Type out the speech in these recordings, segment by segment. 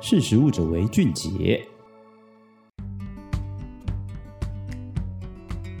识时务者为俊杰。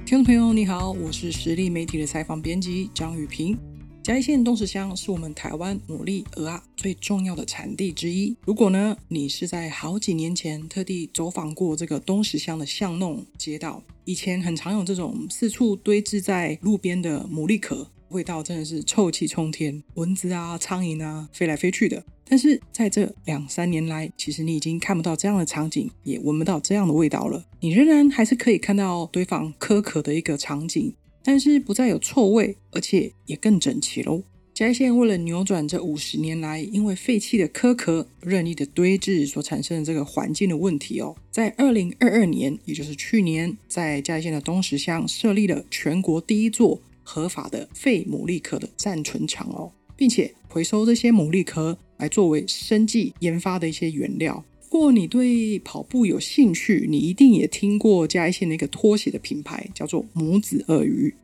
听众朋友，你好，我是实力媒体的采访编辑张雨萍。嘉义县东石乡是我们台湾牡蛎鹅啊最重要的产地之一。如果呢，你是在好几年前特地走访过这个东石乡的巷弄街道，以前很常有这种四处堆置在路边的牡蛎壳，味道真的是臭气冲天，蚊子啊、苍蝇啊飞来飞去的。但是在这两三年来，其实你已经看不到这样的场景，也闻不到这样的味道了。你仍然还是可以看到堆放壳壳的一个场景，但是不再有臭味，而且也更整齐喽。嘉义县为了扭转这五十年来因为废弃的壳壳任意的堆置所产生的这个环境的问题哦，在二零二二年，也就是去年，在嘉义县的东石乡设立了全国第一座合法的废牡蛎壳的暂存场哦，并且回收这些牡蛎壳。来作为生技研发的一些原料。如果你对跑步有兴趣，你一定也听过嘉义县的一个拖鞋的品牌，叫做母子鳄鱼。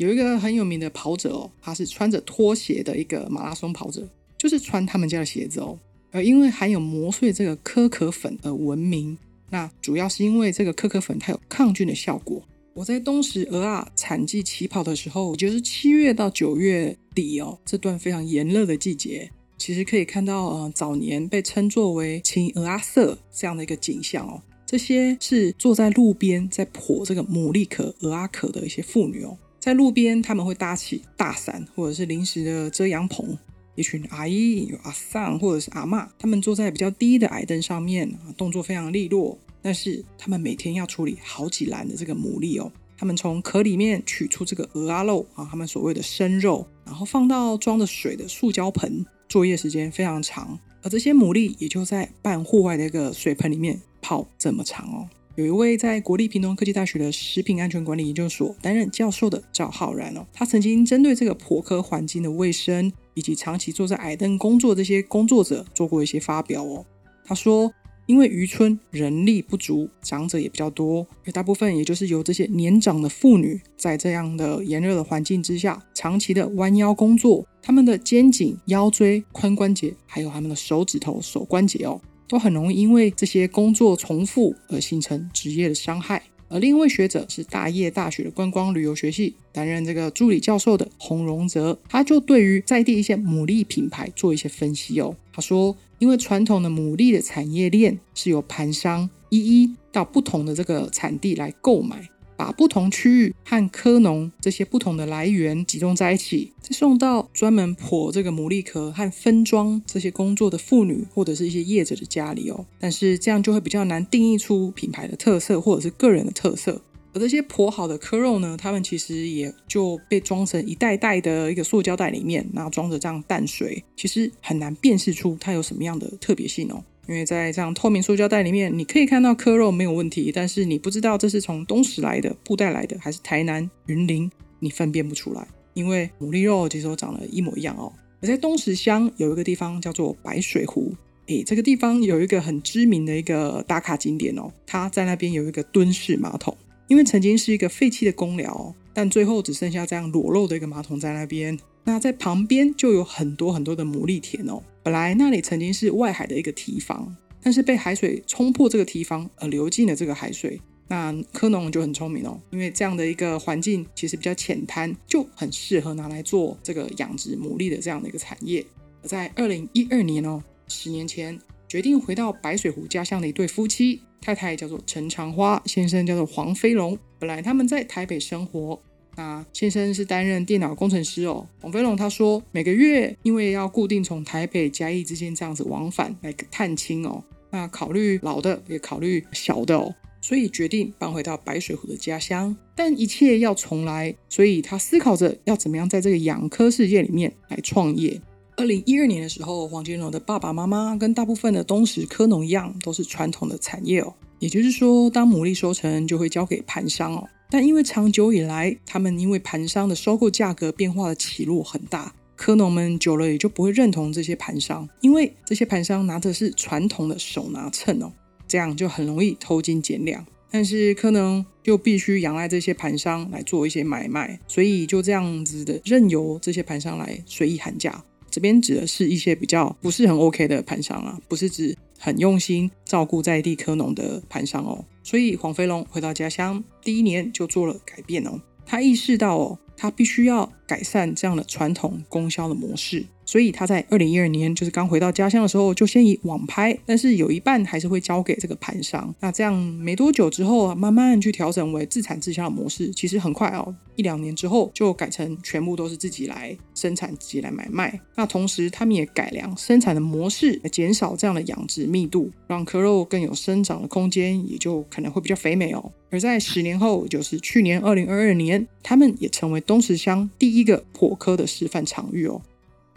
有一个很有名的跑者哦，他是穿着拖鞋的一个马拉松跑者，就是穿他们家的鞋子哦。而因为含有磨碎这个可可粉而闻名。那主要是因为这个可可粉它有抗菌的效果。我在东石蚵仔产季起跑的时候，也就是七月到九月底哦，这段非常炎热的季节。其实可以看到，呃，早年被称作为“青蚵仔色”这样的一个景象哦。这些是坐在路边在剖这个牡蛎壳、蚵仔壳的一些妇女哦，在路边他们会搭起大伞或者是临时的遮阳棚，一群阿姨、有阿桑或者是阿妈，他们坐在比较低的矮凳上面，动作非常利落。但是他们每天要处理好几篮的这个牡蛎哦，他们从壳里面取出这个蚵仔肉啊，他们所谓的生肉，然后放到装着水的塑胶盆。作业时间非常长，而这些牡蛎也就在半户外的一个水盆里面泡这么长哦。有一位在国立屏东科技大学的食品安全管理研究所担任教授的赵浩然哦，他曾经针对这个剖壳环境的卫生以及长期坐在矮凳工作这些工作者做过一些发表哦。他说。因为渔村人力不足，长者也比较多，而大部分也就是由这些年长的妇女，在这样的炎热的环境之下，长期的弯腰工作，他们的肩颈、腰椎、髋关节，还有他们的手指头、手关节哦，都很容易因为这些工作重复而形成职业的伤害。而另一位学者是大叶大学的观光旅游学系担任这个助理教授的洪荣泽，他就对于在地一些牡蛎品牌做一些分析哦。他说，因为传统的牡蛎的产业链是由盘商一一到不同的这个产地来购买。把不同区域和科农这些不同的来源集中在一起，再送到专门剖这个牡蛎壳和分装这些工作的妇女或者是一些业者的家里哦。但是这样就会比较难定义出品牌的特色或者是个人的特色。而这些剖好的壳肉呢，它们其实也就被装成一袋袋的一个塑胶袋里面，然后装着这样淡水，其实很难辨识出它有什么样的特别性哦。因为在这样透明塑胶袋里面，你可以看到壳肉没有问题，但是你不知道这是从东石来的、布袋来的，还是台南、云林，你分辨不出来。因为牡蛎肉其实都长得一模一样哦。而在东石乡有一个地方叫做白水湖，诶，这个地方有一个很知名的一个打卡景点哦，它在那边有一个蹲式马桶，因为曾经是一个废弃的公寮，但最后只剩下这样裸露的一个马桶在那边。那在旁边就有很多很多的牡蛎田哦。本来那里曾经是外海的一个堤防，但是被海水冲破这个堤防而流进了这个海水。那科农就很聪明哦，因为这样的一个环境其实比较浅滩，就很适合拿来做这个养殖牡蛎的这样的一个产业。而在二零一二年哦，十年前决定回到白水湖家乡的一对夫妻，太太叫做陈长花，先生叫做黄飞龙。本来他们在台北生活。那先生是担任电脑工程师哦。黄飞龙他说，每个月因为要固定从台北嘉义之间这样子往返来探亲哦，那考虑老的也考虑小的哦，所以决定搬回到白水湖的家乡。但一切要重来，所以他思考着要怎么样在这个养科世界里面来创业。二零一二年的时候，黄金龙的爸爸妈妈跟大部分的东石科农一样，都是传统的产业哦。也就是说，当牡蛎收成就会交给盘商哦。但因为长久以来，他们因为盘商的收购价格变化的起落很大，科农们久了也就不会认同这些盘商，因为这些盘商拿的是传统的手拿秤哦，这样就很容易偷斤减两。但是科农就必须仰赖这些盘商来做一些买卖，所以就这样子的任由这些盘商来随意喊价。这边指的是一些比较不是很 OK 的盘商啊，不是指很用心照顾在地科农的盘商哦。所以黄飞龙回到家乡第一年就做了改变哦，他意识到哦，他必须要改善这样的传统供销的模式。所以他在二零一二年，就是刚回到家乡的时候，就先以网拍，但是有一半还是会交给这个盘商。那这样没多久之后啊，慢慢去调整为自产自销的模式。其实很快哦，一两年之后就改成全部都是自己来生产、自己来买卖。那同时他们也改良生产的模式，减少这样的养殖密度，让壳肉更有生长的空间，也就可能会比较肥美哦。而在十年后，就是去年二零二二年，他们也成为东石乡第一个剖蚵的示范场域哦。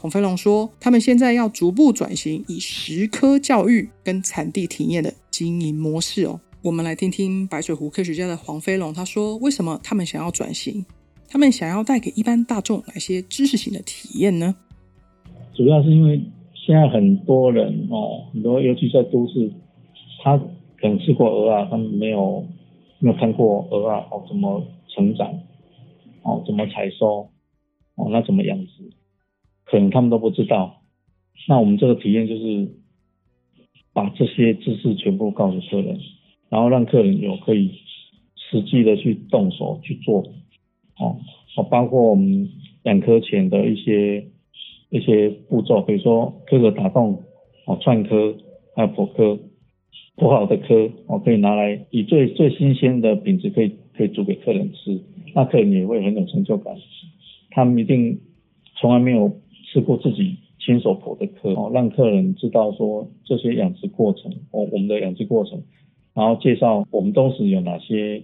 黄飞龙说：“他们现在要逐步转型，以实科教育跟产地体验的经营模式哦。我们来听听白水湖科学家的黄飞龙他说：为什么他们想要转型？他们想要带给一般大众哪些知识型的体验呢？主要是因为现在很多人哦，很多尤其在都市，他可能吃过鹅啊，他们没有没有看过鹅啊哦，怎么成长哦，怎么采收哦，那怎么养殖？”可能他们都不知道，那我们这个体验就是把这些知识全部告诉客人，然后让客人有可以实际的去动手去做，哦，哦，包括我们养科前的一些一些步骤，比如说蚵壳打洞，哦，串科，还有剖蚵，剖好的科，哦，可以拿来以最最新鲜的品质可以可以煮给客人吃，那客人也会很有成就感，他们一定从来没有。吃过自己亲手剖的壳哦，让客人知道说这些养殖过程哦，我们的养殖过程，然后介绍我们东石有哪些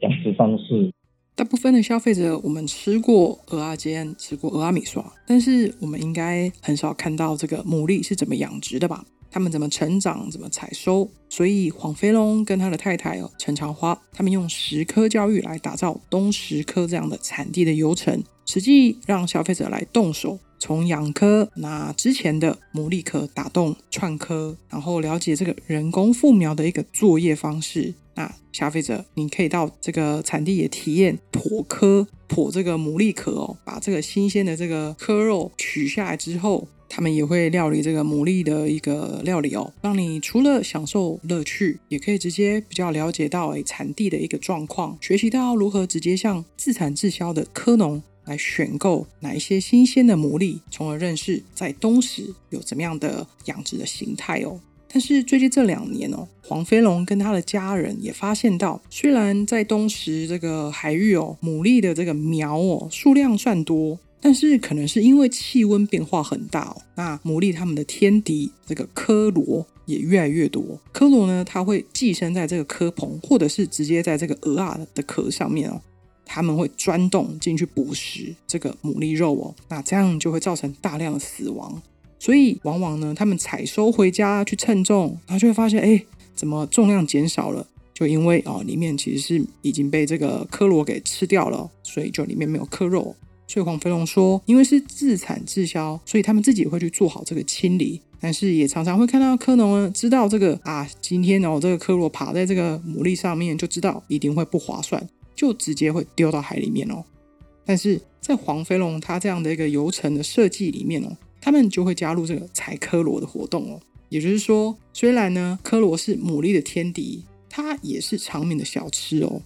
养殖方式。大部分的消费者，我们吃过蚵仔煎，吃过蚵仔米刷，但是我们应该很少看到这个牡蛎是怎么养殖的吧？他们怎么成长，怎么采收？所以黄飞龙跟他的太太哦陈长花，他们用石科教育来打造东石蚵这样的产地的游程，实际让消费者来动手。从养蚵，那之前的牡蛎壳打洞串蚵，然后了解这个人工复苗的一个作业方式。那消费者，你可以到这个产地也体验剖蚵，剖这个牡蛎壳哦，把这个新鲜的这个壳肉取下来之后，他们也会料理这个牡蛎的一个料理哦，让你除了享受乐趣，也可以直接比较了解到诶产地的一个状况，学习到如何直接向自产自销的科农。来选购哪一些新鲜的牡蛎，从而认识在东石有怎么样的养殖的形态哦。但是最近这两年哦，黄飞龙跟他的家人也发现到，虽然在东石这个海域哦，牡蛎的这个苗哦数量算多，但是可能是因为气温变化很大哦，那牡蛎他们的天敌这个科螺也越来越多。科螺呢，它会寄生在这个科棚，或者是直接在这个鹅啊的壳上面哦。他们会钻洞进去捕食这个牡蛎肉哦，那这样就会造成大量的死亡。所以往往呢，他们采收回家去称重，然后就会发现，哎，怎么重量减少了？就因为哦，里面其实是已经被这个科螺给吃掉了，所以就里面没有科肉。所以黄飞龙说，因为是自产自销，所以他们自己会去做好这个清理，但是也常常会看到科农呢，知道这个啊，今天哦，这个科螺爬在这个牡蛎上面，就知道一定会不划算。就直接会丢到海里面哦，但是在黄飞龙他这样的一个游程的设计里面哦，他们就会加入这个采科螺的活动哦。也就是说，虽然呢科螺是牡蛎的天敌，它也是常民的小吃哦。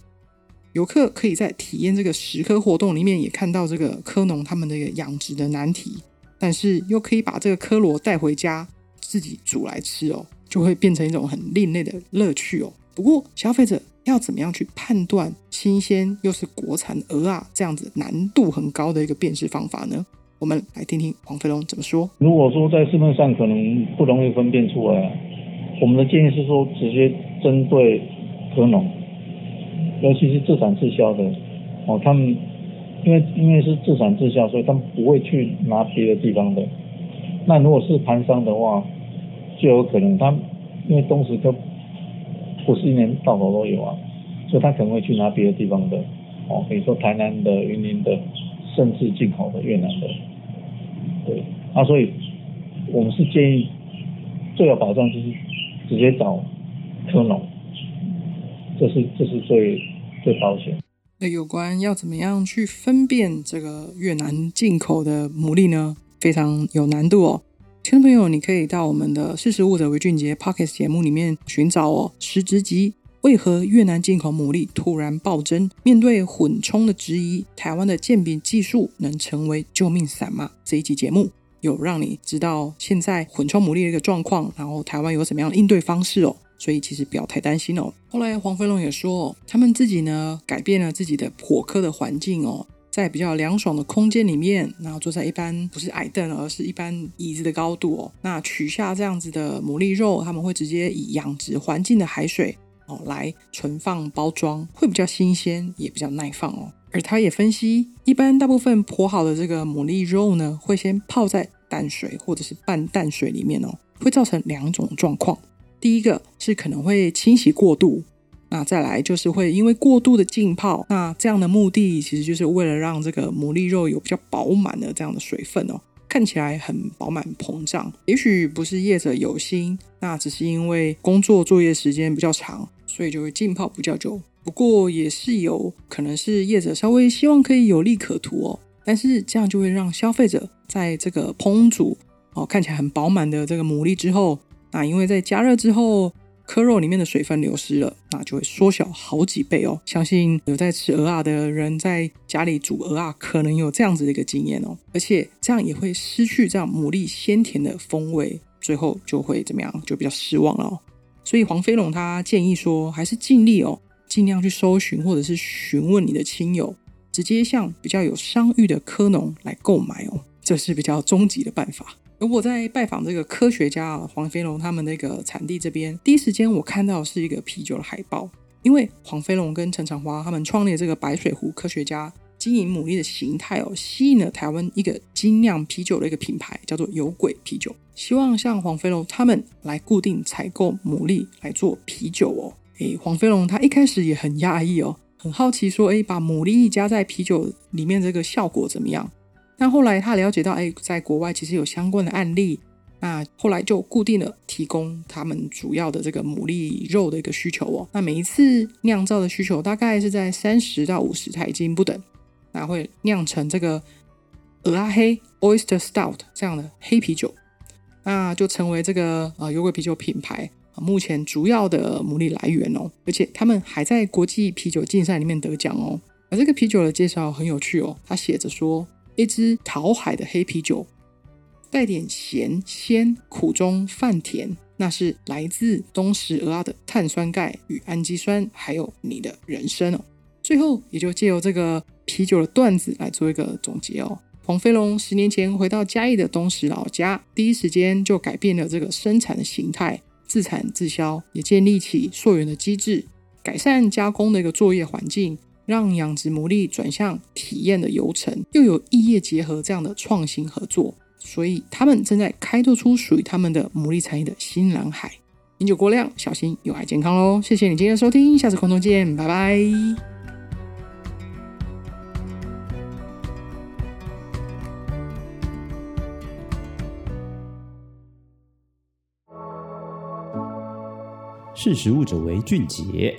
游客可以在体验这个食科活动里面也看到这个科农他们的一个养殖的难题，但是又可以把这个科螺带回家自己煮来吃哦，就会变成一种很另类的乐趣哦。不过消费者。要怎么样去判断新鲜又是国产鹅啊这样子难度很高的一个辨识方法呢？我们来听听黄飞龙怎么说。如果说在市面上可能不容易分辨出来，我们的建议是说直接针对蚵农，尤其是自产自销的哦，他们因为因为是自产自销，所以他们不会去拿别的地方的。那如果是盘商的话，就有可能他因为东石蚵。不是一年到头都有啊，所以他可能会去拿别的地方的，哦，比如说台南的、云林的，甚至进口的越南的，对，啊，所以我们是建议最有保障就是直接找科农，这是这是最最保险。那有关要怎么样去分辨这个越南进口的牡蛎呢？非常有难度哦。听众朋友，你可以到我们的“识食物者为俊杰 Pockets 节目里面寻找哦。食直击为何越南进口牡蛎突然暴增？面对混充的质疑，台湾的鉴别技术能成为救命伞吗？这一集节目有让你知道现在混充牡蛎的一个状况，然后台湾有什么样的应对方式哦。所以其实不要太担心哦。后来黄飞龙也说，他们自己呢改变了自己的火科的环境哦。在比较凉爽的空间里面，然后坐在一般不是矮凳，而是一般椅子的高度哦。那取下这样子的牡蛎肉，他们会直接以养殖环境的海水哦来存放包装，会比较新鲜，也比较耐放哦。而他也分析，一般大部分剖好的这个牡蛎肉呢，会先泡在淡水或者是半淡水里面哦，会造成两种状况。第一个是可能会清洗过度。那再来就是会因为过度的浸泡，那这样的目的其实就是为了让这个牡蛎肉有比较饱满的这样的水分哦，看起来很饱满膨胀。也许不是业者有心，那只是因为工作作业时间比较长，所以就会浸泡比较久。不过也是有可能是业者稍微希望可以有利可图哦，但是这样就会让消费者在这个烹煮哦看起来很饱满的这个牡蛎之后，那因为在加热之后。颗肉里面的水分流失了，那就会缩小好几倍哦。相信有在吃蚵仔的人，在家里煮蚵仔，可能有这样子的一个经验哦。而且这样也会失去这样牡蛎鲜甜的风味，最后就会怎么样？就比较失望了哦。所以黄飞龙他建议说，还是尽力哦，尽量去搜寻或者是询问你的亲友，直接向比较有商誉的科农来购买哦，这是比较终极的办法。而我在拜访这个科学家黄飞龙他们那个产地这边，第一时间我看到是一个啤酒的海报，因为黄飞龙跟陈长华他们创立这个白水湖科学家经营牡蛎的形态哦，吸引了台湾一个精酿啤酒的一个品牌，叫做有鬼啤酒，希望像黄飞龙他们来固定采购牡蛎来做啤酒哦。诶，黄飞龙他一开始也很讶异哦，很好奇说，诶，把牡蛎加在啤酒里面这个效果怎么样？但后来他了解到，哎，在国外其实有相关的案例，那后来就固定了提供他们主要的这个牡蛎肉的一个需求哦。那每一次酿造的需求大概是在三十到五十台斤不等，那会酿成这个俄拉黑 （Oyster Stout） 这样的黑啤酒，那就成为这个呃有鬼啤酒品牌目前主要的牡蛎来源哦。而且他们还在国际啤酒竞赛里面得奖哦。而这个啤酒的介绍很有趣哦，他写着说。一支桃海的黑啤酒，带点咸鲜苦中泛甜，那是来自东石蚵仔的碳酸钙与氨基酸，还有你的人生哦。最后，也就借由这个啤酒的段子来做一个总结哦。黄飞龙十年前回到嘉义的东石老家，第一时间就改变了这个生产的形态，自产自销，也建立起溯源的机制，改善加工的一个作业环境。让养殖牡蛎转向体验的流程，又有异业结合这样的创新合作，所以他们正在开拓出属于他们的牡蛎产业的新蓝海。饮酒过量，小心有害健康喽！谢谢你今天的收听，下次空中见，拜拜。识食物者为俊杰。